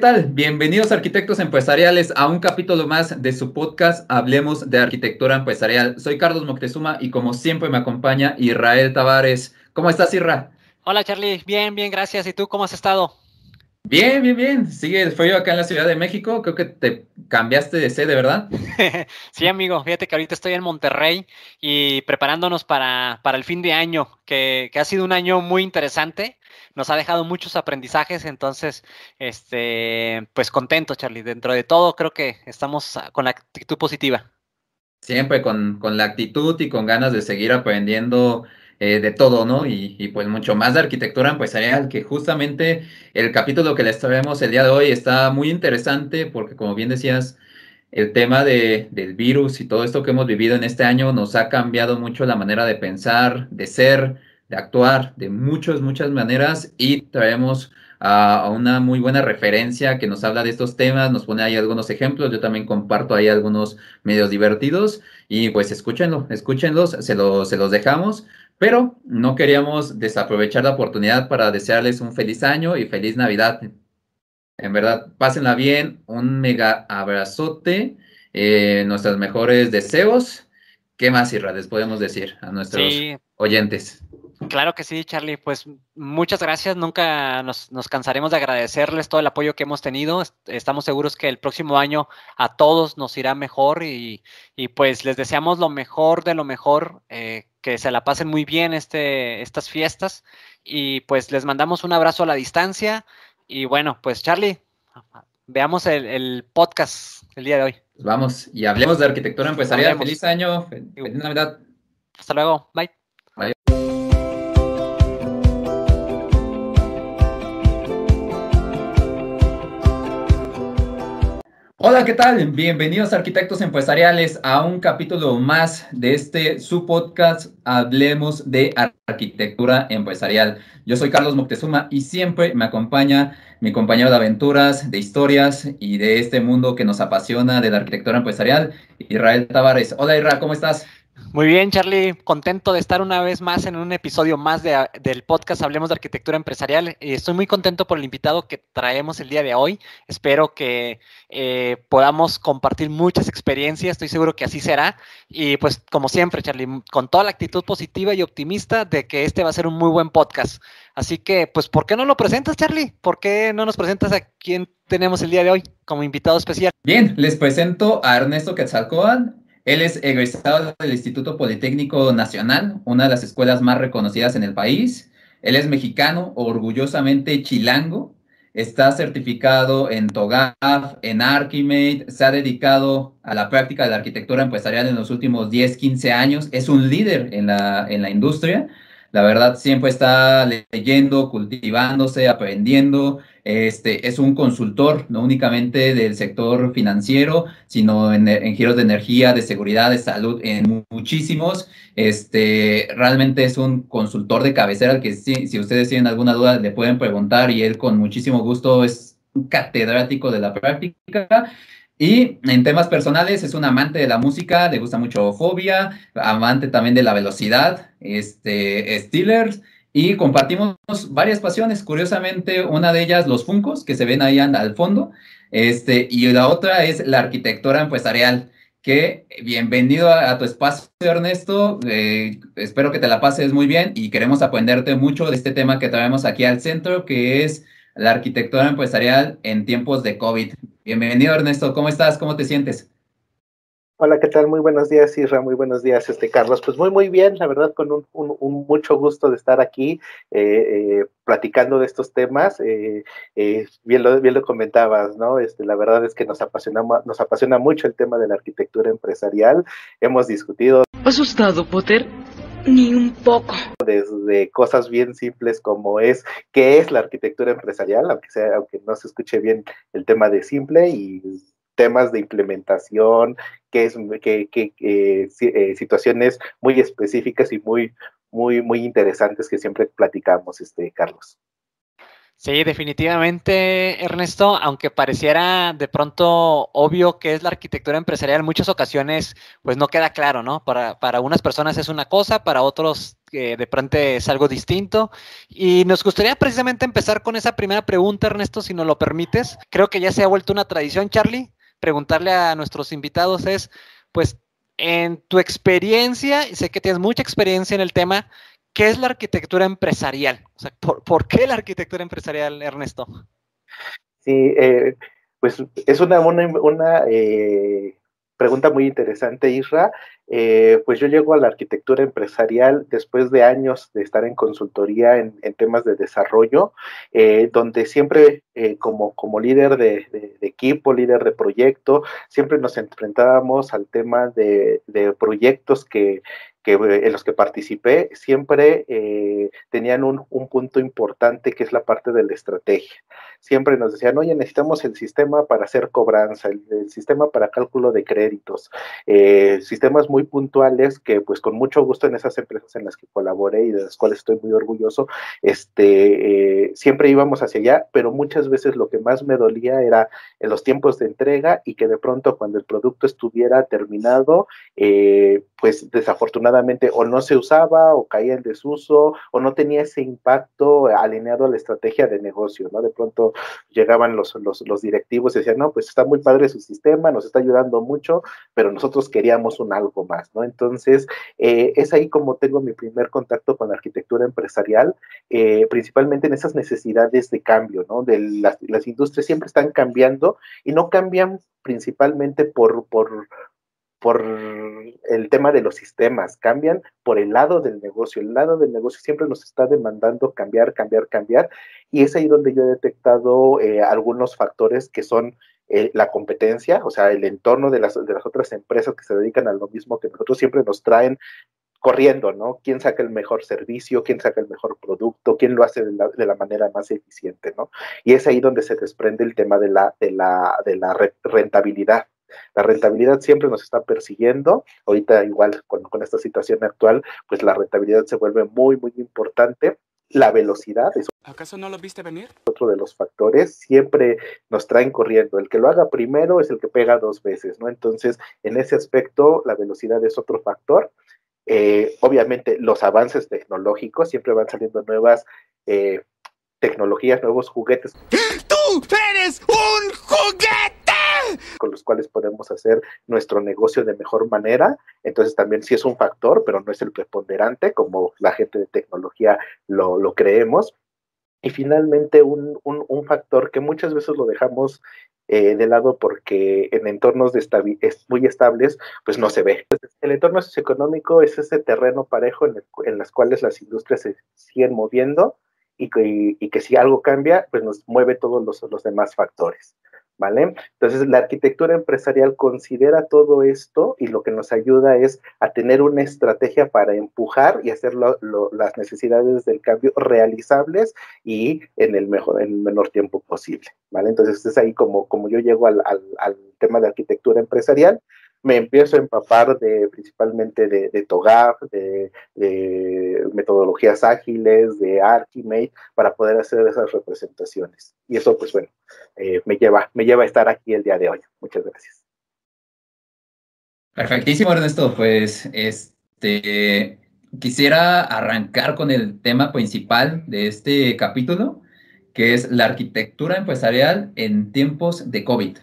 ¿qué tal? Bienvenidos arquitectos empresariales a un capítulo más de su podcast Hablemos de Arquitectura Empresarial. Soy Carlos Moctezuma y como siempre me acompaña Israel Tavares. ¿Cómo estás, Isra? Hola, Charlie. Bien, bien, gracias. ¿Y tú cómo has estado? Bien, bien, bien. Sigue el frío acá en la Ciudad de México. Creo que te cambiaste de sede, ¿verdad? sí, amigo. Fíjate que ahorita estoy en Monterrey y preparándonos para, para el fin de año, que, que, ha sido un año muy interesante. Nos ha dejado muchos aprendizajes, entonces, este, pues contento, Charlie. Dentro de todo, creo que estamos con la actitud positiva. Siempre con, con la actitud y con ganas de seguir aprendiendo eh, de todo, ¿no? Y, pues mucho más de arquitectura empresarial, que justamente el capítulo que les traemos el día de hoy está muy interesante porque, como bien decías, el tema de, del virus y todo esto que hemos vivido en este año nos ha cambiado mucho la manera de pensar, de ser, de actuar, de muchas, muchas maneras y traemos a, una muy buena referencia que nos habla de estos temas, nos pone ahí algunos ejemplos, yo también comparto ahí algunos medios divertidos y pues escúchenlo, escúchenlos, se, se los dejamos. Pero no queríamos desaprovechar la oportunidad para desearles un feliz año y feliz Navidad. En verdad, pásenla bien, un mega abrazote, eh, nuestros mejores deseos. ¿Qué más, Irra, les podemos decir a nuestros oyentes? Claro que sí, Charlie. Pues muchas gracias. Nunca nos, cansaremos de agradecerles todo el apoyo que hemos tenido. Estamos seguros que el próximo año a todos nos irá mejor y, pues les deseamos lo mejor de lo mejor, eh, que se la pasen muy bien este, estas fiestas y pues les mandamos un abrazo a la distancia. Y bueno, pues Charlie, veamos el, podcast el día de hoy. Vamos y hablemos de arquitectura empresarial. Feliz año, feliz Navidad. Hasta luego, bye. Hola, ¿qué tal? Bienvenidos arquitectos empresariales a un capítulo más de este su podcast Hablemos de Arquitectura Empresarial. Yo soy Carlos Moctezuma y siempre me acompaña mi compañero de aventuras, de historias y de este mundo que nos apasiona de la arquitectura empresarial, Israel Tavares. Hola Israel, ¿cómo estás? Muy bien, Charlie, contento de estar una vez más en un episodio más del podcast Hablemos de Arquitectura Empresarial. Estoy muy contento por el invitado que traemos el día de hoy. Espero que eh, podamos compartir muchas experiencias, estoy seguro que así será. Y pues como siempre, Charlie, con toda la actitud positiva y optimista de que este va a ser un muy buen podcast. Así que, pues, ¿por qué no lo presentas, Charlie? ¿Por qué no nos presentas a quién tenemos el día de hoy como invitado especial? Bien, les presento a Ernesto Quetzalcoatl. Él es egresado del Instituto Politécnico Nacional, una de las escuelas más reconocidas en el país. Él es mexicano, orgullosamente chilango. Está certificado en TOGAF, en Archimate, se ha dedicado a la práctica de la arquitectura empresarial en los últimos 10, 15 años. Es un líder en la, en la industria. La verdad, siempre está leyendo, cultivándose, aprendiendo. Este, es un consultor, no únicamente del sector financiero, sino en, giros de energía, de seguridad, de salud, en muchísimos. Este, realmente es un consultor de cabecera que si, si ustedes tienen alguna duda le pueden preguntar y él con muchísimo gusto es un catedrático de la práctica. Y en temas personales es un amante de la música, le gusta mucho Fobia, amante también de la velocidad, este, Steelers, y compartimos varias pasiones. Curiosamente, una de ellas, los Funcos, que se ven ahí al fondo, este, y la otra es la arquitectura empresarial. Que bienvenido a, tu espacio, Ernesto. Eh, espero que te la pases muy bien y queremos aprenderte mucho de este tema que traemos aquí al centro, que es la arquitectura empresarial en tiempos de COVID. Bienvenido, Ernesto. ¿Cómo estás? ¿Cómo te sientes? Hola, ¿qué tal? Muy buenos días, Isra. Muy buenos días, este Carlos. Pues muy, muy bien, la verdad, con un, mucho gusto de estar aquí eh, eh, platicando de estos temas. Eh, bien, lo, bien lo comentabas, ¿no? Este, la verdad es que nos apasiona, nos apasiona mucho el tema de la arquitectura empresarial. Hemos discutido. ¿Asustado, Potter? Ni un poco. Desde cosas bien simples como es qué es la arquitectura empresarial, aunque sea, aunque no se escuche bien el tema de simple y temas de implementación, que es que, que eh, situaciones muy específicas y muy, muy, muy interesantes que siempre platicamos, este, Carlos. Sí, definitivamente, Ernesto, aunque pareciera de pronto obvio que es la arquitectura empresarial, en muchas ocasiones pues no queda claro, ¿no? Para, para unas personas es una cosa, para otros eh, de pronto es algo distinto. Y nos gustaría precisamente empezar con esa primera pregunta, Ernesto, si nos lo permites. Creo que ya se ha vuelto una tradición, Charlie, preguntarle a nuestros invitados es, pues, en tu experiencia, y sé que tienes mucha experiencia en el tema, ¿qué es la arquitectura empresarial? O sea, ¿por, qué la arquitectura empresarial, Ernesto? Sí, eh, pues es una, una, eh, pregunta muy interesante, Isra. Eh, pues yo llego a la arquitectura empresarial después de años de estar en consultoría en, temas de desarrollo, donde siempre como, como líder de, equipo, líder de proyecto, siempre nos enfrentábamos al tema de, de proyectos que que, eh, en los que participé siempre eh, tenían un, punto importante que es la parte de la estrategia. Siempre nos decían, oye, necesitamos el sistema para hacer cobranza, el, sistema para cálculo de créditos, eh, sistemas muy puntuales que pues con mucho gusto en esas empresas en las que colaboré y de las cuales estoy muy orgulloso, este, siempre íbamos hacia allá, pero muchas veces lo que más me dolía era en los tiempos de entrega y que de pronto cuando el producto estuviera terminado, pues desafortunadamente o no se usaba o caía en desuso o no tenía ese impacto alineado a la estrategia de negocio, ¿no? De pronto llegaban los, los, directivos y decían, no, pues está muy padre su sistema, nos está ayudando mucho, pero nosotros queríamos un algo ¿no? Entonces, eh, es ahí como tengo mi primer contacto con la arquitectura empresarial, eh, principalmente en esas necesidades de cambio, ¿no? De las, industrias siempre están cambiando y no cambian principalmente por el tema de los sistemas, cambian por el lado del negocio. El lado del negocio siempre nos está demandando cambiar, cambiar, cambiar. Y es ahí donde yo he detectado eh, algunos factores que son eh, la competencia, o sea, el entorno de las, de las otras empresas que se dedican a lo mismo que nosotros siempre nos traen corriendo, ¿no? ¿Quién saca el mejor servicio? ¿Quién saca el mejor producto? ¿Quién lo hace de la, manera más eficiente, ¿no? Y es ahí donde se desprende el tema de la, de la, de la rentabilidad. La rentabilidad siempre nos está persiguiendo. Ahorita igual con, esta situación actual, pues la rentabilidad se vuelve muy, muy importante. La velocidad es ¿Acaso no lo viste venir? Otro de los factores siempre nos traen corriendo. El que lo haga primero es el que pega dos veces, ¿no? Entonces, en ese aspecto, la velocidad es otro factor. Eh, obviamente, los avances tecnológicos siempre van saliendo nuevas eh, tecnologías, nuevos juguetes. ¡Tú eres un juguete! con los cuales podemos hacer nuestro negocio de mejor manera. Entonces también sí es un factor, pero no es el preponderante como la gente de tecnología lo, lo creemos. Y finalmente un, un, factor que muchas veces lo dejamos eh, de lado porque en entornos de muy estables pues no se ve. El entorno socioeconómico es ese terreno parejo en, el, en las cuales las industrias se siguen moviendo y que, y que si algo cambia pues nos mueve todos los, los demás factores. ¿Vale? Entonces, la arquitectura empresarial considera todo esto y lo que nos ayuda es a tener una estrategia para empujar y hacer las necesidades del cambio realizables y en el, mejor, en el menor tiempo posible, ¿vale? Entonces, es ahí como, como yo llego al, al tema de arquitectura empresarial me empiezo a empapar de principalmente de, de de, metodologías ágiles, de Archimate, para poder hacer esas representaciones. Y eso, pues bueno, eh, me, lleva, me lleva a estar aquí el día de hoy. Muchas gracias. Perfectísimo, Ernesto. Pues este quisiera arrancar con el tema principal de este capítulo, que es la arquitectura empresarial en tiempos de COVID.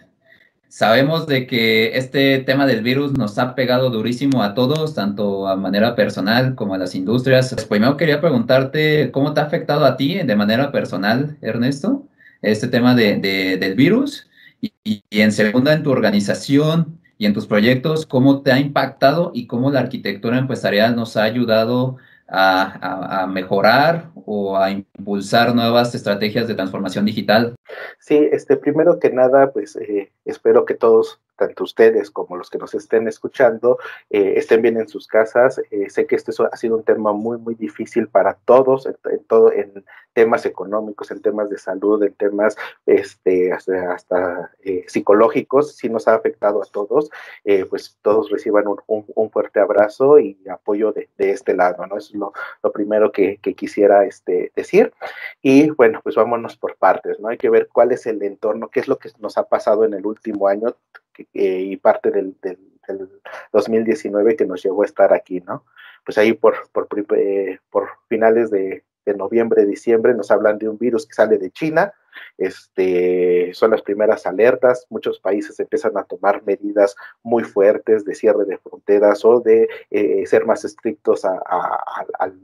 Sabemos de que este tema del virus nos ha pegado durísimo a todos, tanto a manera personal como a las industrias. Pues primero quería preguntarte cómo te ha afectado a ti de manera personal, Ernesto, este tema de, del virus. Y, y, en segunda, en tu organización y en tus proyectos, cómo te ha impactado y cómo la arquitectura empresarial nos ha ayudado a, mejorar o a impulsar nuevas estrategias de transformación digital? Sí, este, primero que nada, pues eh, espero que todos tanto ustedes como los que nos estén escuchando eh, estén bien en sus casas. Eh, sé que este ha sido un tema muy, muy difícil para todos, en, todo, en temas económicos, en temas de salud, en temas este, hasta, eh, psicológicos, sí nos ha afectado a todos. pues todos reciban un, fuerte abrazo y apoyo de, este lado, ¿no? Eso es lo, primero que, quisiera este, decir. Y bueno, pues vámonos por partes, ¿no? Hay que ver cuál es el entorno, qué es lo que nos ha pasado en el último año y parte del, 2019 que nos llevó a estar aquí, ¿no? Pues ahí por, por, eh, por finales de, noviembre, diciembre, nos hablan de un virus que sale de China, este, son las primeras alertas, muchos países empiezan a tomar medidas muy fuertes de cierre de fronteras o de eh, ser más estrictos al,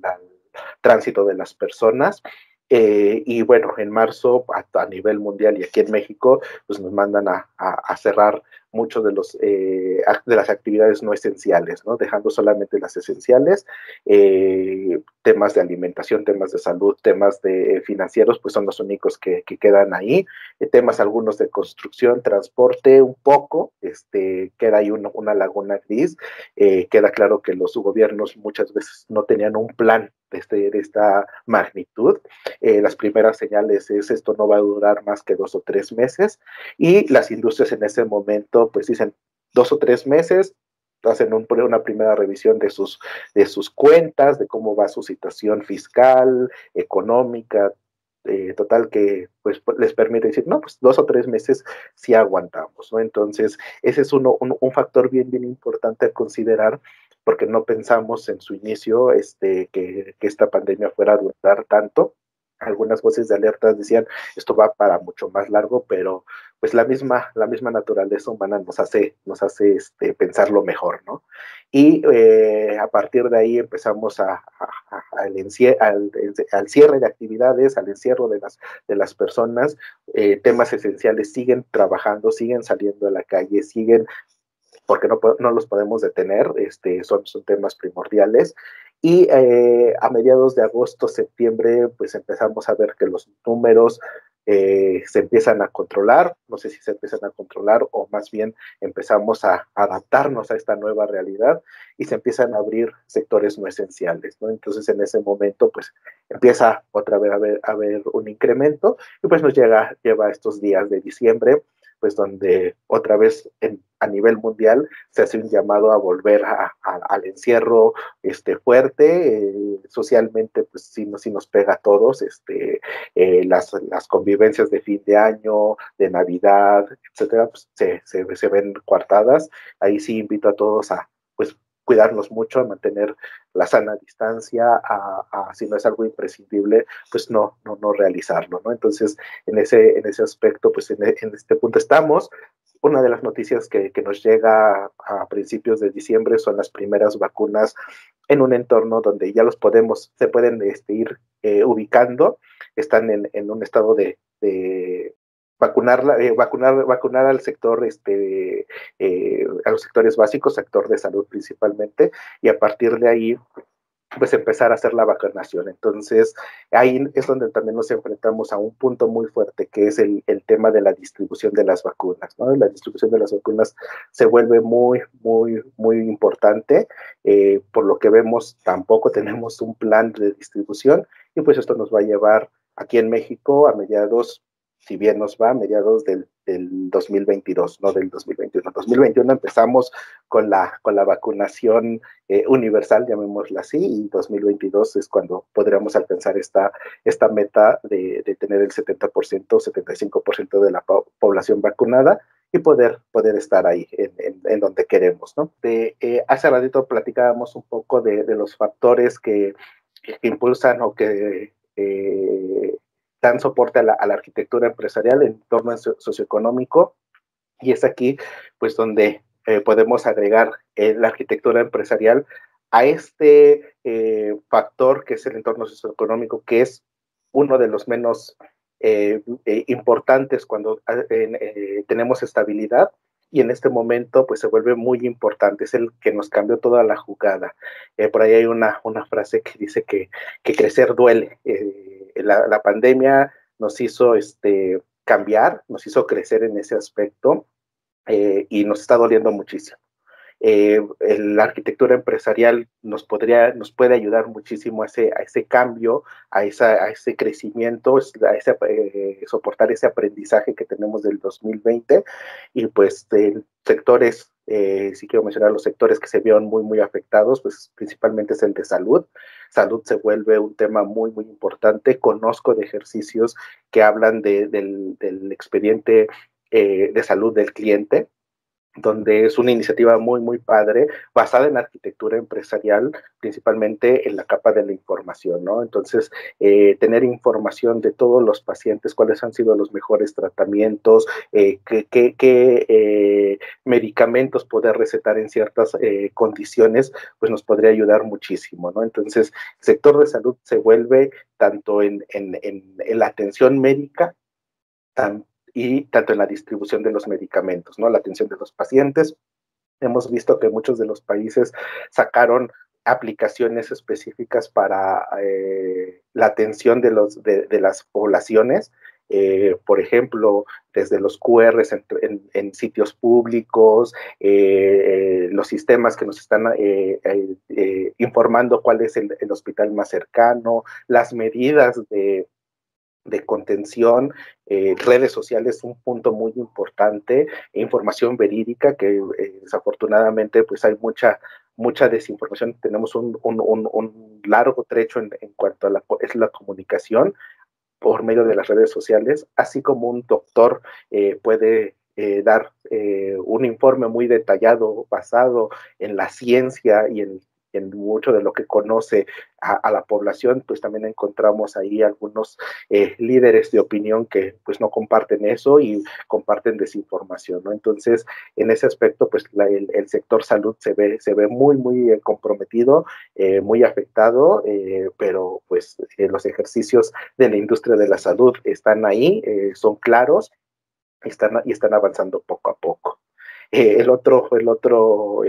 tránsito de las personas. Eh, y bueno, en marzo a, nivel mundial y aquí en México, pues nos mandan a, a cerrar muchos de, los, eh, de las actividades no esenciales, ¿no? dejando solamente las esenciales, eh, temas de alimentación, temas de salud, temas de financieros, pues son los únicos que, quedan ahí, eh, temas algunos de construcción, transporte, un poco, este, queda ahí una laguna gris, queda claro que los gobiernos muchas veces no tenían un plan de, este, de esta magnitud. las primeras señales es esto no va a durar más que dos o tres meses y las industrias en ese momento pues dicen dos o tres meses, hacen una primera revisión de sus, de sus cuentas, de cómo va su situación fiscal, económica, eh, total que pues les permite decir, no, pues dos o tres meses sí aguantamos, ¿no? Entonces, ese es uno, un, un, factor bien, bien importante a considerar porque no pensamos en su inicio este, que, que esta pandemia fuera a durar tanto algunas voces de alerta decían esto va para mucho más largo, pero pues la misma, la misma naturaleza humana nos hace, nos hace este, pensarlo mejor, ¿no? Y eh, a partir de ahí empezamos a, al, al, cierre de actividades, al encierro de las, de las personas, eh, temas esenciales siguen trabajando, siguen saliendo a la calle, siguen porque no, no los podemos detener, este, son, son temas primordiales, y eh, a mediados de agosto, septiembre, pues empezamos a ver que los números eh, se empiezan a controlar, no sé si se empiezan a controlar o más bien empezamos a adaptarnos a esta nueva realidad y se empiezan a abrir sectores no esenciales, ¿no? Entonces en ese momento pues empieza otra vez a haber, a haber un incremento y pues nos llega, lleva estos días de diciembre pues donde otra vez a nivel mundial se hace un llamado a volver al encierro este, fuerte, eh, socialmente pues sí, sí, nos pega a todos, este, eh, las, las, convivencias de fin de año, de Navidad, etcétera, pues se, se, se ven coartadas, ahí sí invito a todos a pues cuidarnos mucho, a mantener la sana distancia, a, si no es algo imprescindible, pues no, no, no realizarlo, ¿no? Entonces, en ese, en ese aspecto, pues en, este punto estamos. Una de las noticias que, nos llega a principios de diciembre son las primeras vacunas en un entorno donde ya los podemos, se pueden este, ir eh, ubicando, están en, en un estado de, de vacunar, eh, vacunar, vacunar al sector, este, eh, a los sectores básicos, sector de salud principalmente, y a partir de ahí, pues empezar a hacer la vacunación. Entonces, ahí es donde también nos enfrentamos a un punto muy fuerte, que es el, el tema de la distribución de las vacunas. ¿no? La distribución de las vacunas se vuelve muy, muy, muy importante. Eh, por lo que vemos, tampoco tenemos un plan de distribución y pues esto nos va a llevar aquí en México a mediados si bien nos va a mediados del, del 2022, no del 2021. 2021 empezamos con la, con la vacunación eh, universal, llamémosla así, y 2022 es cuando podríamos alcanzar esta, esta meta de, de tener el 70%, 75% de la población vacunada y poder, poder estar ahí en, en, donde queremos. ¿no? De, eh, hace ratito platicábamos un poco de, de los factores que, que, impulsan o que eh, dan soporte a la, arquitectura empresarial en torno socioeconómico. Y es aquí pues donde eh, podemos agregar eh, la arquitectura empresarial a este eh, factor que es el entorno socioeconómico, que es uno de los menos importantes cuando tenemos estabilidad y en este momento pues se vuelve muy importante, es el que nos cambió toda la jugada. por ahí hay una, una frase que dice que, que crecer duele la, pandemia nos hizo este, cambiar, nos hizo crecer en ese aspecto. y nos está doliendo muchísimo. Eh, la arquitectura empresarial nos, podría, nos puede ayudar muchísimo a ese, a ese cambio, a, esa, a ese crecimiento, a ese, eh, soportar ese aprendizaje que tenemos del 2020 y pues de sectores, eh, si quiero mencionar los sectores que se vieron muy, muy afectados, pues principalmente es el de salud. Salud se vuelve un tema muy, muy importante. Conozco de ejercicios que hablan de, del, del expediente de salud del cliente, donde es una iniciativa muy, muy padre, basada en arquitectura empresarial, principalmente en la capa de la información, ¿no? Entonces, eh, tener información de todos los pacientes, cuáles han sido los mejores tratamientos, eh, qué, eh, medicamentos poder recetar en ciertas condiciones, pues nos podría ayudar muchísimo, ¿no? Entonces, el sector de salud se vuelve tanto en, en, en la atención médica, tanto y tanto en la distribución de los medicamentos, ¿no? La atención de los pacientes. Hemos visto que muchos de los países sacaron aplicaciones específicas para eh, la atención de, los, de, las poblaciones, eh, por ejemplo, desde los QRs en, sitios públicos, eh, los sistemas que nos están informando cuál es el, hospital más cercano, las medidas de, de contención, eh, redes sociales un punto muy importante, información verídica, que eh, desafortunadamente pues hay mucha, mucha desinformación, tenemos un, largo trecho en, cuanto a la, es la comunicación por medio de las redes sociales, así como un doctor eh, puede dar un informe muy detallado basado en la ciencia y en en mucho de lo que conoce a, la población, pues también encontramos ahí algunos eh, líderes de opinión que pues no comparten eso y comparten desinformación, ¿no? Entonces, en ese aspecto, pues el, sector salud se ve, se ve muy, muy eh, comprometido, eh, muy afectado, pero pues los ejercicios de la industria de la salud están ahí, son claros están, y están avanzando poco a poco. el otro, el otro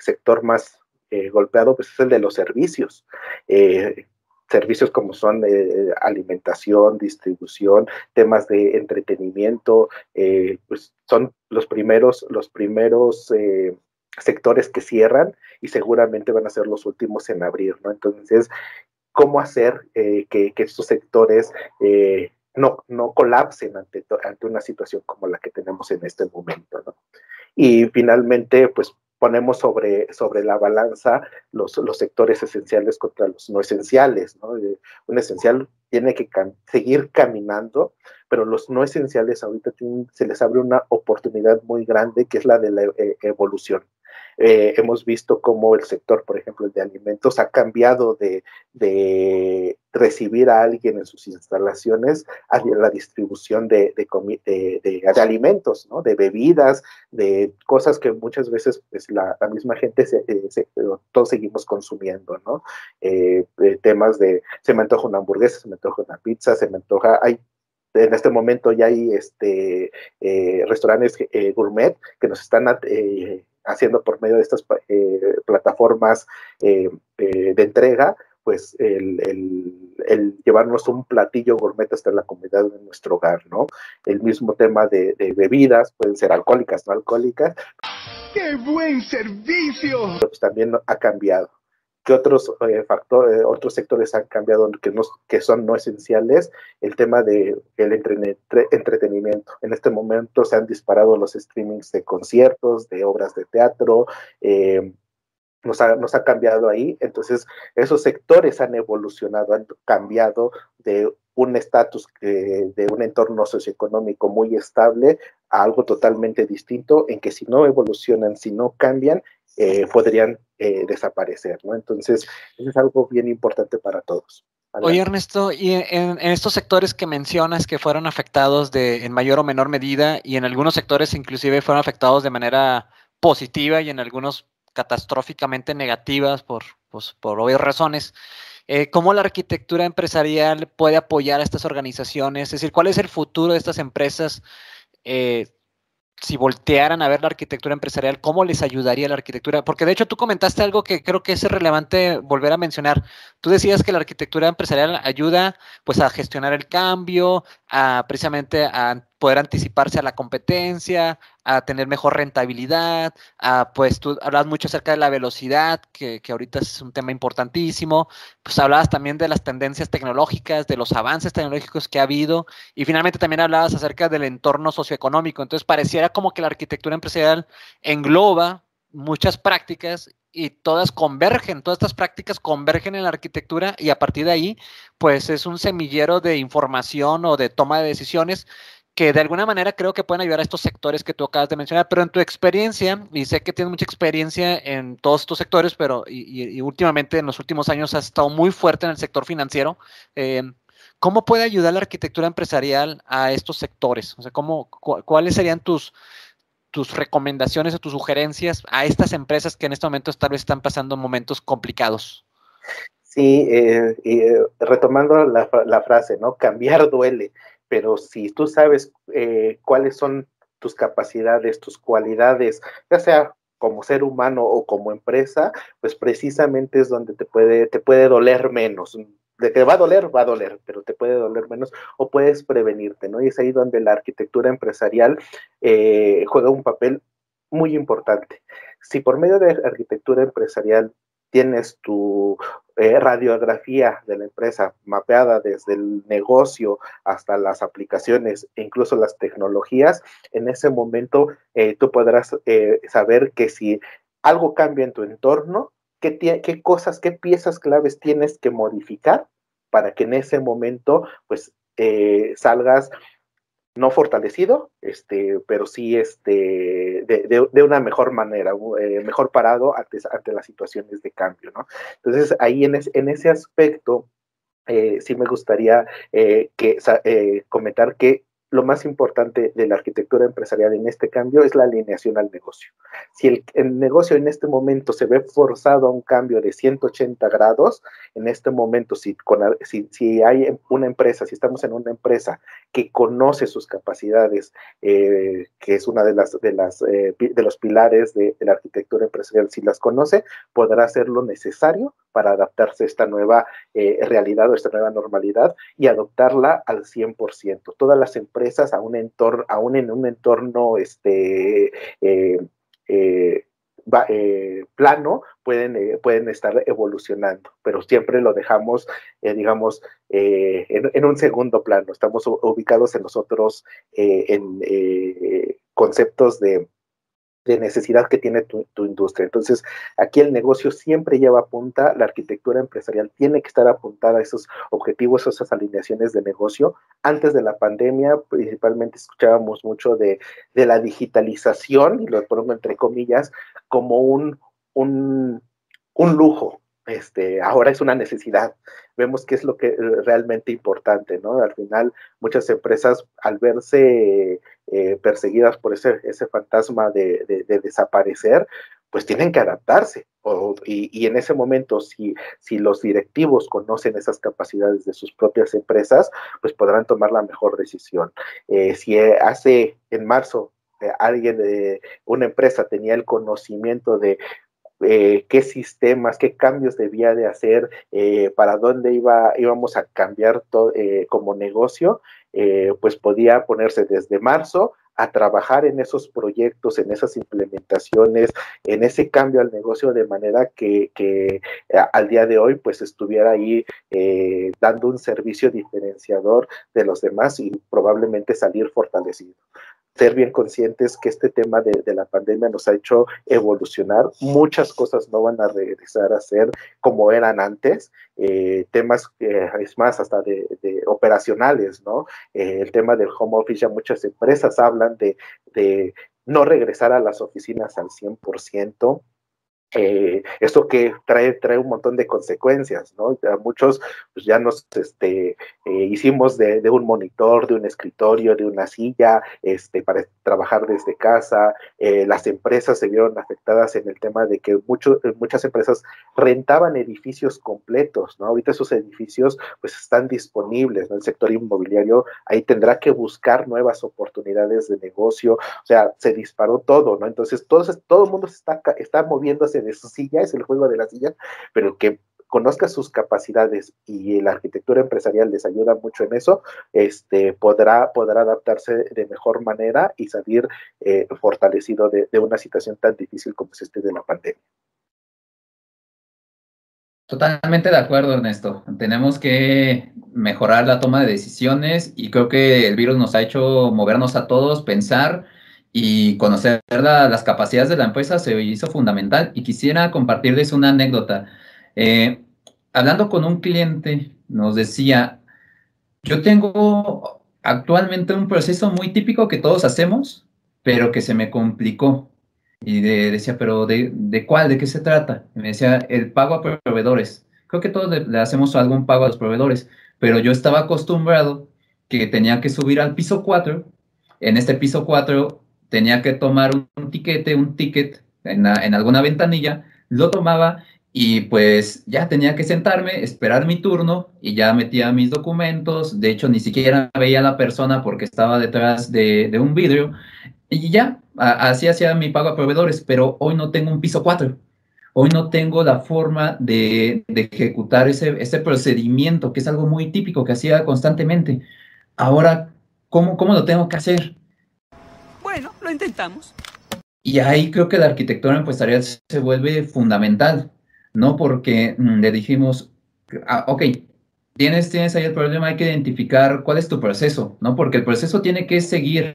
sector más, eh, golpeado pues es el de los servicios. Eh, servicios como son eh, alimentación, distribución, temas de entretenimiento, pues son los primeros, los primeros sectores que cierran y seguramente van a ser los últimos en abrir, ¿no? Entonces, ¿cómo hacer que, estos sectores no, no colapsen ante, ante una situación como la que tenemos en este momento, ¿no? Y finalmente, pues ponemos sobre, sobre la balanza los, los sectores esenciales contra los no esenciales. ¿no? Un esencial tiene que seguir caminando, pero los no esenciales ahorita se les abre una oportunidad muy grande que es la de la eh, evolución. Eh, hemos visto cómo el sector, por ejemplo, de alimentos, ha cambiado de, recibir a alguien en sus instalaciones a la distribución de, de, alimentos, ¿no? de bebidas, de cosas que muchas veces pues, la, misma gente, se, eh, todos seguimos consumiendo, ¿no? Eh, temas de, se me antoja una hamburguesa, se me antoja una pizza, se me antoja, hay en este momento ya hay este, restaurantes gourmet que nos están haciendo por medio de estas eh, plataformas eh, eh, de entrega, pues el, llevarnos un platillo gourmet hasta la comunidad de nuestro hogar, ¿no? El mismo tema de, bebidas, pueden ser alcohólicas, no alcohólicas. ¡Qué buen servicio! Pues también ha cambiado que otros eh, factores, eh, otros sectores han cambiado que, no, que son no esenciales, el tema del de entretenimiento. En este momento se han disparado los streamings de conciertos, de obras de teatro, eh, nos, ha, nos ha cambiado ahí. Entonces, esos sectores han evolucionado, han cambiado de un estatus de un entorno socioeconómico muy estable a algo totalmente distinto, en que si no evolucionan, si no cambian, eh, podrían eh, desaparecer, ¿no? Entonces, eso es algo bien importante para todos. Oye, Ernesto, y en, estos sectores que mencionas que fueron afectados de, en mayor o menor medida, y en algunos sectores inclusive fueron afectados de manera positiva y en algunos catastróficamente negativas por, pues, por obvias razones, eh, ¿cómo la arquitectura empresarial puede apoyar a estas organizaciones? Es decir, ¿cuál es el futuro de estas empresas? Si voltearan a ver la arquitectura empresarial, ¿cómo les ayudaría la arquitectura? Porque de hecho tú comentaste algo que creo que es relevante volver a mencionar. Tú decías que la arquitectura empresarial ayuda pues a gestionar el cambio, a precisamente a poder anticiparse a la competencia, a tener mejor rentabilidad, a, pues tú hablas mucho acerca de la velocidad, que, que, ahorita es un tema importantísimo, pues hablabas también de las tendencias tecnológicas, de los avances tecnológicos que ha habido, y finalmente también hablabas acerca del entorno socioeconómico, entonces pareciera como que la arquitectura empresarial engloba muchas prácticas y todas convergen, todas estas prácticas convergen en la arquitectura y a partir de ahí, pues es un semillero de información o de toma de decisiones que de alguna manera creo que pueden ayudar a estos sectores que tú acabas de mencionar, pero en tu experiencia, y sé que tienes mucha experiencia en todos estos sectores, pero y, últimamente en los últimos años has estado muy fuerte en el sector financiero, eh, ¿cómo puede ayudar la arquitectura empresarial a estos sectores? O sea, ¿cómo, ¿cuáles serían tus, tus recomendaciones o tus sugerencias a estas empresas que en este momento tal vez están pasando momentos complicados? Sí, eh, eh, retomando la, la, frase, ¿no? Cambiar duele, pero si tú sabes eh, cuáles son tus capacidades, tus cualidades, ya sea como ser humano o como empresa, pues precisamente es donde te puede, te puede doler menos de que va a doler, va a doler, pero te puede doler menos o puedes prevenirte, ¿no? Y es ahí donde la arquitectura empresarial eh, juega un papel muy importante. Si por medio de arquitectura empresarial tienes tu eh, radiografía de la empresa mapeada desde el negocio hasta las aplicaciones e incluso las tecnologías, en ese momento eh, tú podrás saber que si algo cambia en tu entorno, qué, cosas, qué piezas claves tienes que modificar para que en ese momento, pues, eh, salgas no fortalecido, este, pero sí este, de, una mejor manera, eh, mejor parado ante, ante, las situaciones de cambio, ¿no? Entonces, ahí en, en ese aspecto, eh, sí me gustaría que, comentar que lo más importante de la arquitectura empresarial en este cambio es la alineación al negocio. Si el, negocio en este momento se ve forzado a un cambio de 180 grados, en este momento, si, si, hay una empresa, si estamos en una empresa que conoce sus capacidades, eh, que es una de las de las eh, de los pilares de, la arquitectura empresarial, si las conoce, podrá hacer lo necesario para adaptarse a esta nueva eh, realidad o esta nueva normalidad y adoptarla al 100%. Todas las empresas aún en un entorno este, eh, eh, plano, pueden, pueden estar evolucionando, pero siempre lo dejamos, digamos, en, un segundo plano. Estamos ubicados en nosotros en conceptos de de necesidad que tiene tu, industria. Entonces, aquí el negocio siempre lleva a punta, la arquitectura empresarial tiene que estar apuntada a esos objetivos, a esas alineaciones de negocio. Antes de la pandemia, principalmente escuchábamos mucho de, la digitalización, y lo pongo entre comillas, como un, un, un lujo, este, ahora es una necesidad. Vemos que es lo que realmente importante, ¿no? Al final, muchas empresas, al verse eh, perseguidas por ese, ese fantasma de, desaparecer, pues tienen que adaptarse. y, en ese momento, si, si los directivos conocen esas capacidades de sus propias empresas, pues podrán tomar la mejor decisión. Eh, si hace en marzo eh, alguien de una empresa tenía el conocimiento de eh, qué sistemas, qué cambios debía de hacer, eh, para dónde iba, íbamos a cambiar eh, como negocio, pues podía ponerse desde marzo a trabajar en esos proyectos, en esas implementaciones, en ese cambio al negocio de manera que, que al día de hoy pues estuviera ahí dando un servicio diferenciador de los demás y probablemente salir fortalecido ser bien conscientes que este tema de, la pandemia nos ha hecho evolucionar. Muchas cosas no van a regresar a ser como eran antes. Eh, temas, eh, es más, hasta de, operacionales, ¿no? Eh, el tema del home office, ya muchas empresas hablan de, de no regresar a las oficinas al 100%. Eh, esto que trae, trae un montón de consecuencias, ¿no? muchos pues ya nos este, eh, hicimos de, un monitor, de un escritorio, de una silla, este, para trabajar desde casa. Eh, las empresas se vieron afectadas en el tema de que muchas empresas rentaban edificios completos, ¿no? Ahorita esos edificios pues están disponibles, ¿no? El sector inmobiliario ahí tendrá que buscar nuevas oportunidades de negocio, o sea, se disparó todo, ¿no? Entonces todo, todo el mundo se está, está moviéndose de su silla, es el juego de la silla, pero que conozca sus capacidades y la arquitectura empresarial les ayuda mucho en eso, este, podrá, podrá adaptarse de mejor manera y salir eh, fortalecido de, de, una situación tan difícil como es este de la pandemia. Totalmente de acuerdo, Ernesto. Tenemos que mejorar la toma de decisiones y creo que el virus nos ha hecho movernos a todos, pensar y conocer las capacidades de la empresa se hizo fundamental. Y quisiera compartirles una anécdota. Eh, hablando con un cliente, nos decía, yo tengo actualmente un proceso muy típico que todos hacemos, pero que se me complicó. Y decía, pero de, de, cuál? ¿De qué se trata? Y me decía, el pago a proveedores. Creo que todos le, hacemos algún pago a los proveedores, pero yo estaba acostumbrado que tenía que subir al piso 4. En este piso 4 tenía que tomar un, tiquete, un ticket en, en alguna ventanilla, lo tomaba y pues ya tenía que sentarme, esperar mi turno y ya metía mis documentos. De hecho, ni siquiera veía a la persona porque estaba detrás de, de un vidrio. Y ya, así hacía mi pago a proveedores, pero hoy no tengo un piso 4. Hoy no tengo la forma de, de ejecutar ese, ese, procedimiento, que es algo muy típico que hacía constantemente. Ahora, ¿cómo, ¿cómo lo tengo que hacer? Bueno, lo intentamos. Y ahí creo que la arquitectura empresarial se vuelve fundamental, ¿no? Porque mm, le dijimos, ah, ok, tienes, tienes ahí el problema, hay que identificar cuál es tu proceso, ¿no? Porque el proceso tiene que seguir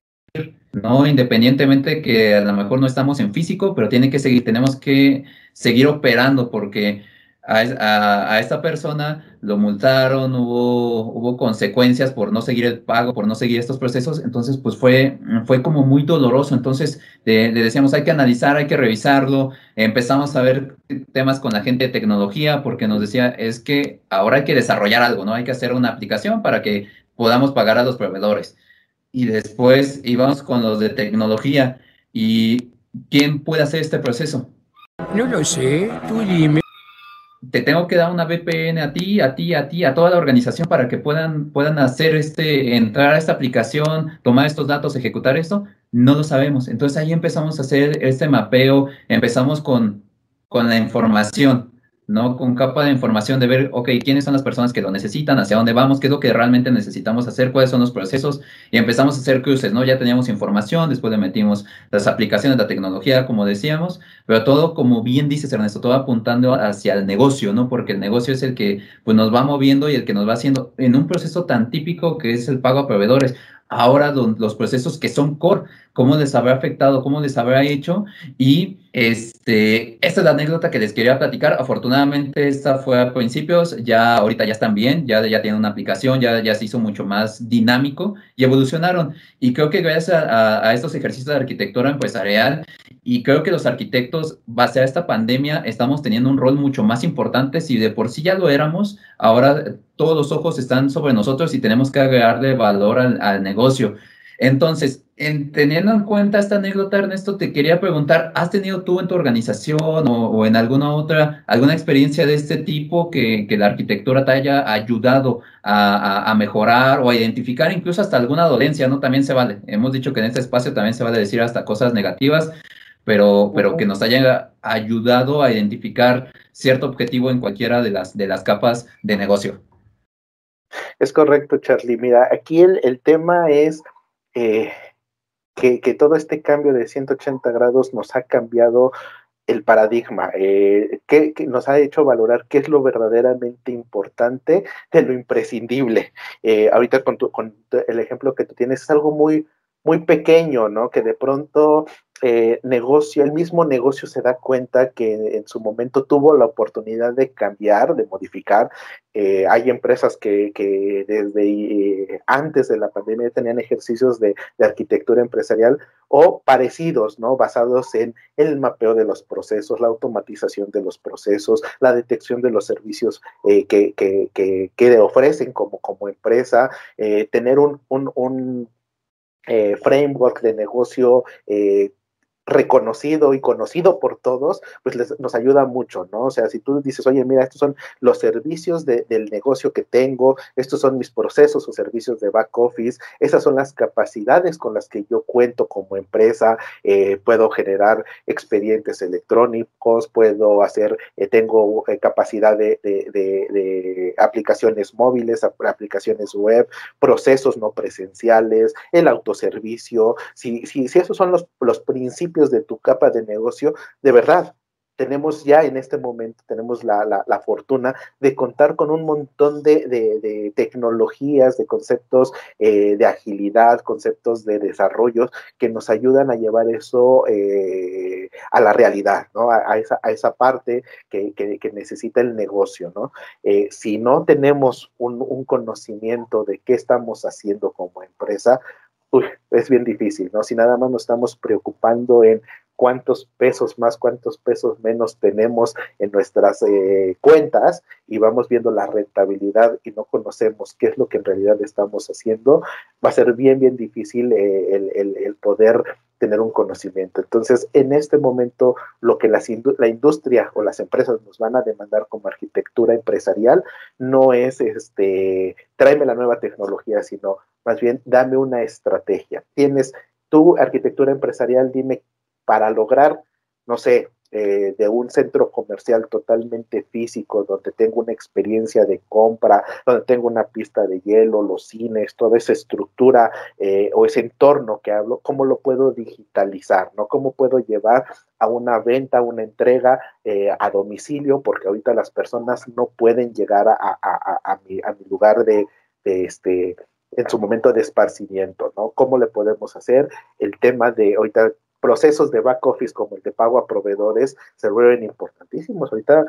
¿no? Independientemente que a lo mejor no estamos en físico, pero tiene que seguir, tenemos que seguir operando porque a, esta persona lo multaron, hubo, hubo consecuencias por no seguir el pago, por no seguir estos procesos, entonces pues fue, fue como muy doloroso, entonces le, le decíamos hay que analizar, hay que revisarlo, empezamos a ver temas con la gente de tecnología porque nos decía es que ahora hay que desarrollar algo, ¿no? Hay que hacer una aplicación para que podamos pagar a los proveedores y después íbamos con los de tecnología. ¿Y quién puede hacer este proceso? No lo sé, tú dime. Te tengo que dar una VPN a ti, a ti, a ti, a toda la organización para que puedan, puedan hacer este, entrar a esta aplicación, tomar estos datos, ejecutar esto. No lo sabemos. Entonces ahí empezamos a hacer este mapeo, empezamos con, con la información. ¿No? Con capa de información de ver, ok, quiénes son las personas que lo necesitan, hacia dónde vamos, qué es lo que realmente necesitamos hacer, cuáles son los procesos, y empezamos a hacer cruces, ¿no? Ya teníamos información, después le metimos las aplicaciones, la tecnología, como decíamos, pero todo, como bien dices, Ernesto, todo apuntando hacia el negocio, ¿no? Porque el negocio es el que, pues, nos va moviendo y el que nos va haciendo en un proceso tan típico que es el pago a proveedores ahora los procesos que son core, cómo les habrá afectado, cómo les habrá hecho. Y este, esta es la anécdota que les quería platicar. Afortunadamente, esta fue a principios, ya ahorita ya están bien, ya, ya tienen una aplicación, ya, ya se hizo mucho más dinámico y evolucionaron. Y creo que gracias a, a estos ejercicios de arquitectura empresarial y creo que los arquitectos, base a esta pandemia, estamos teniendo un rol mucho más importante. Si de por sí ya lo éramos, ahora todos los ojos están sobre nosotros y tenemos que agregarle valor al, al negocio. Entonces, en, teniendo en cuenta esta anécdota, Ernesto, te quería preguntar, ¿has tenido tú en tu organización o, en alguna otra, alguna experiencia de este tipo que, la arquitectura te haya ayudado a, mejorar o a identificar incluso hasta alguna dolencia, ¿no? También se vale. Hemos dicho que en este espacio también se vale decir hasta cosas negativas, pero, pero que nos haya ayudado a identificar cierto objetivo en cualquiera de las, de las capas de negocio. Es correcto, Charlie. Mira, aquí el, el tema es eh, que, que, todo este cambio de 180 grados nos ha cambiado el paradigma, eh, que, que, nos ha hecho valorar qué es lo verdaderamente importante de lo imprescindible. Eh, ahorita con, tu, con el ejemplo que tú tienes es algo muy, muy pequeño, ¿no? Que de pronto eh, negocio, el mismo negocio se da cuenta que en su momento tuvo la oportunidad de cambiar, de modificar. Eh, hay empresas que, que desde eh, antes de la pandemia tenían ejercicios de, de, arquitectura empresarial o parecidos, ¿no? Basados en el mapeo de los procesos, la automatización de los procesos, la detección de los servicios eh, que, que, que, que, ofrecen como, como empresa, tener un, un, un framework de negocio reconocido y conocido por todos, pues les, nos ayuda mucho, ¿no? O sea, si tú dices, oye, mira, estos son los servicios de, del negocio que tengo, estos son mis procesos o servicios de back office, esas son las capacidades con las que yo cuento como empresa, eh, puedo generar expedientes electrónicos, puedo hacer, eh, tengo eh, capacidad de, de, de, aplicaciones móviles, aplicaciones web, procesos no presenciales, el autoservicio, si, si, si esos son los, los principios de tu capa de negocio, de verdad, tenemos ya en este momento, tenemos la, la, fortuna de contar con un montón de, de, tecnologías, de conceptos eh, de agilidad, conceptos de desarrollo que nos ayudan a llevar eso eh, a la realidad, ¿no? A, esa, a esa, parte que, que, necesita el negocio, ¿no? Eh, si no tenemos un conocimiento de qué estamos haciendo como empresa, uy, es bien difícil, ¿no? Si nada más nos estamos preocupando en cuántos pesos más, cuántos pesos menos tenemos en nuestras eh, cuentas y vamos viendo la rentabilidad y no conocemos qué es lo que en realidad estamos haciendo, va a ser bien, bien difícil eh, el, el, poder tener un conocimiento. Entonces, en este momento, lo que las la industria o las empresas nos van a demandar como arquitectura empresarial no es este, tráeme la nueva tecnología, sino más bien dame una estrategia. Tienes tu arquitectura empresarial, dime para lograr, no sé, eh, de un centro comercial totalmente físico, donde tengo una experiencia de compra, donde tengo una pista de hielo, los cines, toda esa estructura eh, o ese entorno que hablo, ¿cómo lo puedo digitalizar? ¿no? ¿Cómo puedo llevar a una venta, una entrega eh, a domicilio? Porque ahorita las personas no pueden llegar a, a, a, mi, lugar de, de este en su momento de esparcimiento, ¿no? ¿Cómo le podemos hacer? El tema de ahorita procesos de back office como el de pago a proveedores se vuelven importantísimos. Ahorita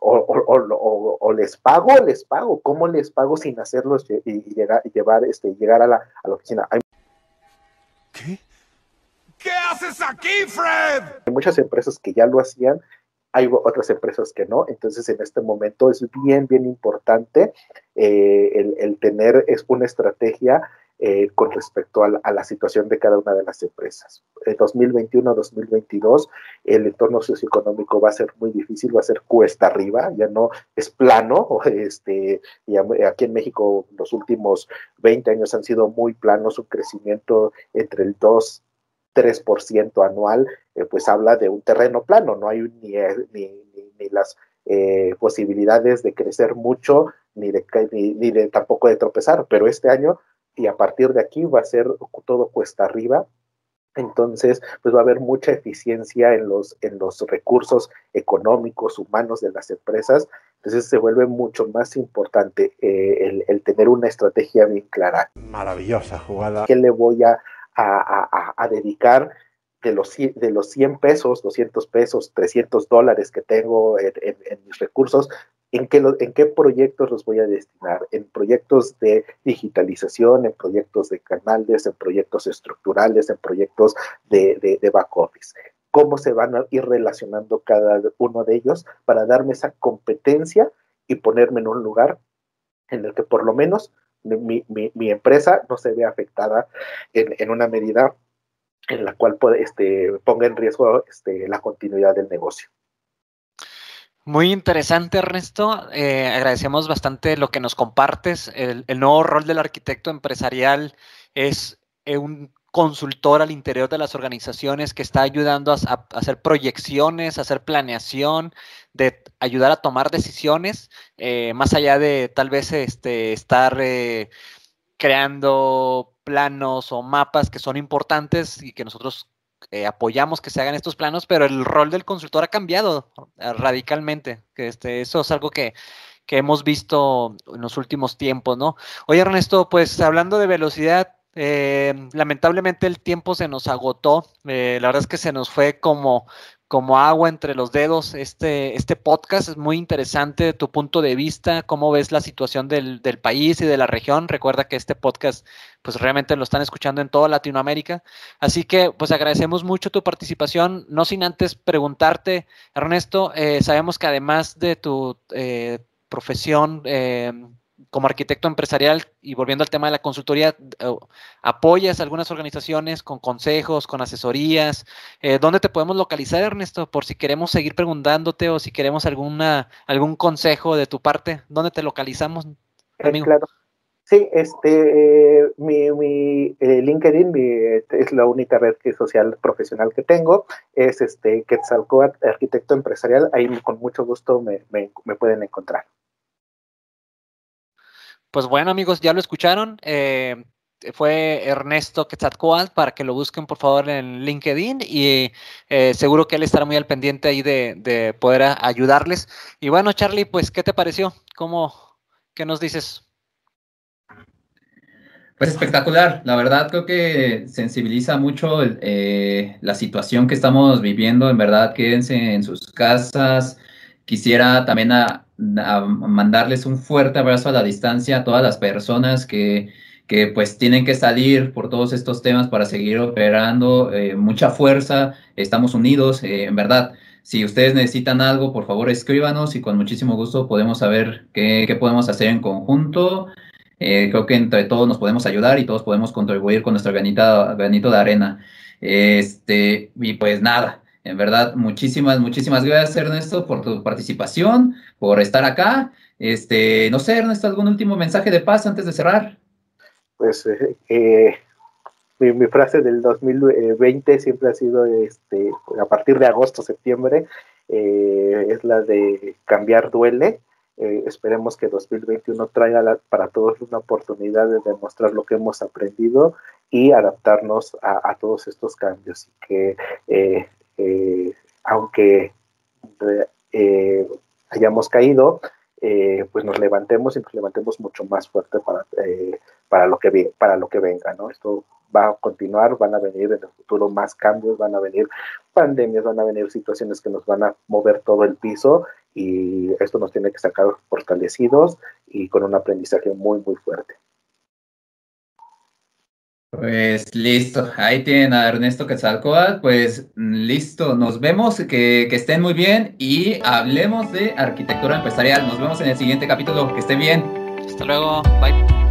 o, o, o, o, les pago o les pago. ¿Cómo les pago sin hacerlos y, y llegar, y llevar, este, llegar a la, a la oficina? Hay, ¿Qué? ¿Qué haces aquí, Fred? Hay muchas empresas que ya lo hacían, hay otras empresas que no. Entonces, en este momento es bien, bien importante eh, el, el, tener es una estrategia eh, con respecto a la, situación de cada una de las empresas. En 2021-2022 el entorno socioeconómico va a ser muy difícil, va a ser cuesta arriba, ya no es plano. Este, y aquí en México los últimos 20 años han sido muy planos, un crecimiento entre el 2 3% anual, eh, pues habla de un terreno plano, no hay ni, ni, ni, ni las eh, posibilidades de crecer mucho, ni de, ni, de tampoco de tropezar, pero este año y a partir de aquí va a ser todo cuesta arriba. Entonces, pues va a haber mucha eficiencia en los, en los recursos económicos, humanos de las empresas. Entonces se vuelve mucho más importante eh, el, el, tener una estrategia bien clara. Maravillosa jugada. ¿Qué le voy a, a, dedicar de los, de los 100 pesos, 200 pesos, 300 dólares que tengo en, mis recursos? ¿En qué, ¿En qué proyectos los voy a destinar? En proyectos de digitalización, en proyectos de canales, en proyectos estructurales, en proyectos de back office. ¿Cómo se van a ir relacionando cada uno de ellos para darme esa competencia y ponerme en un lugar en el que por lo menos mi, mi, empresa no se vea afectada en, en, una medida en la cual este, ponga en riesgo este, la continuidad del negocio. Muy interesante, Ernesto. Eh, agradecemos bastante lo que nos compartes. El, el, nuevo rol del arquitecto empresarial es eh, un consultor al interior de las organizaciones que está ayudando a, hacer proyecciones, a hacer planeación, de ayudar a tomar decisiones, eh, más allá de tal vez este, estar eh, creando planos o mapas que son importantes y que nosotros eh, apoyamos que se hagan estos planos, pero el rol del consultor ha cambiado radicalmente. Que este, eso es algo que, que, hemos visto en los últimos tiempos, ¿no? Oye, Ernesto, pues hablando de velocidad, eh, lamentablemente el tiempo se nos agotó. Eh, la verdad es que se nos fue como, como agua entre los dedos este, este podcast. Es muy interesante tu punto de vista, cómo ves la situación del, del, país y de la región. Recuerda que este podcast pues realmente lo están escuchando en toda Latinoamérica. Así que pues agradecemos mucho tu participación. No sin antes preguntarte, Ernesto, eh, sabemos que además de tu profesión, eh, como arquitecto empresarial y volviendo al tema de la consultoría, eh, apoyas algunas organizaciones con consejos, con asesorías. Eh, ¿Dónde te podemos localizar, Ernesto? Por si queremos seguir preguntándote o si queremos alguna, algún consejo de tu parte, ¿dónde te localizamos, amigo? claro. Sí, este, mi, mi LinkedIn es la única red social profesional que tengo, es este Quetzalcoatl Arquitecto Empresarial, ahí con mucho gusto me, me pueden encontrar. Pues bueno, amigos, ya lo escucharon. Eh, fue Ernesto Quetzalcoatl para que lo busquen por favor en LinkedIn y eh, seguro que él estará muy al pendiente ahí de, poder ayudarles. Y bueno, Charlie, pues, ¿qué te pareció? ¿Cómo, qué nos dices? Pues espectacular, la verdad creo que sensibiliza mucho eh, la situación que estamos viviendo, en verdad quédense en sus casas. Quisiera también a, mandarles un fuerte abrazo a la distancia a todas las personas que, que pues tienen que salir por todos estos temas para seguir operando. Eh, mucha fuerza, estamos unidos, eh, en verdad. Si ustedes necesitan algo, por favor escríbanos y con muchísimo gusto podemos saber qué, qué podemos hacer en conjunto. Eh, creo que entre todos nos podemos ayudar y todos podemos contribuir con nuestro granito, granito de arena. Este, y pues nada, en verdad, muchísimas, muchísimas gracias, Ernesto, por tu participación, por estar acá. Este, no sé, Ernesto, ¿algún último mensaje de paz antes de cerrar? Pues eh, eh, mi, frase del 2020 siempre ha sido, este, a partir de agosto, septiembre, eh, es la de cambiar duele. esperemos que 2021 traiga para todos una oportunidad de demostrar lo que hemos aprendido y adaptarnos a, a todos estos cambios y que eh, aunque eh, hayamos caído, eh, pues nos levantemos y nos levantemos mucho más fuerte para, para, lo, que, para lo que venga, ¿no? Esto va a continuar, van a venir en el futuro más cambios, van a venir pandemias, van a venir situaciones que nos van a mover todo el piso y esto nos tiene que sacar fortalecidos y con un aprendizaje muy, muy fuerte. Pues listo, ahí tienen a Ernesto Quetzalcoatl, pues listo, nos vemos, que, que, estén muy bien y hablemos de arquitectura empresarial. Nos vemos en el siguiente capítulo, que estén bien. Hasta luego, bye.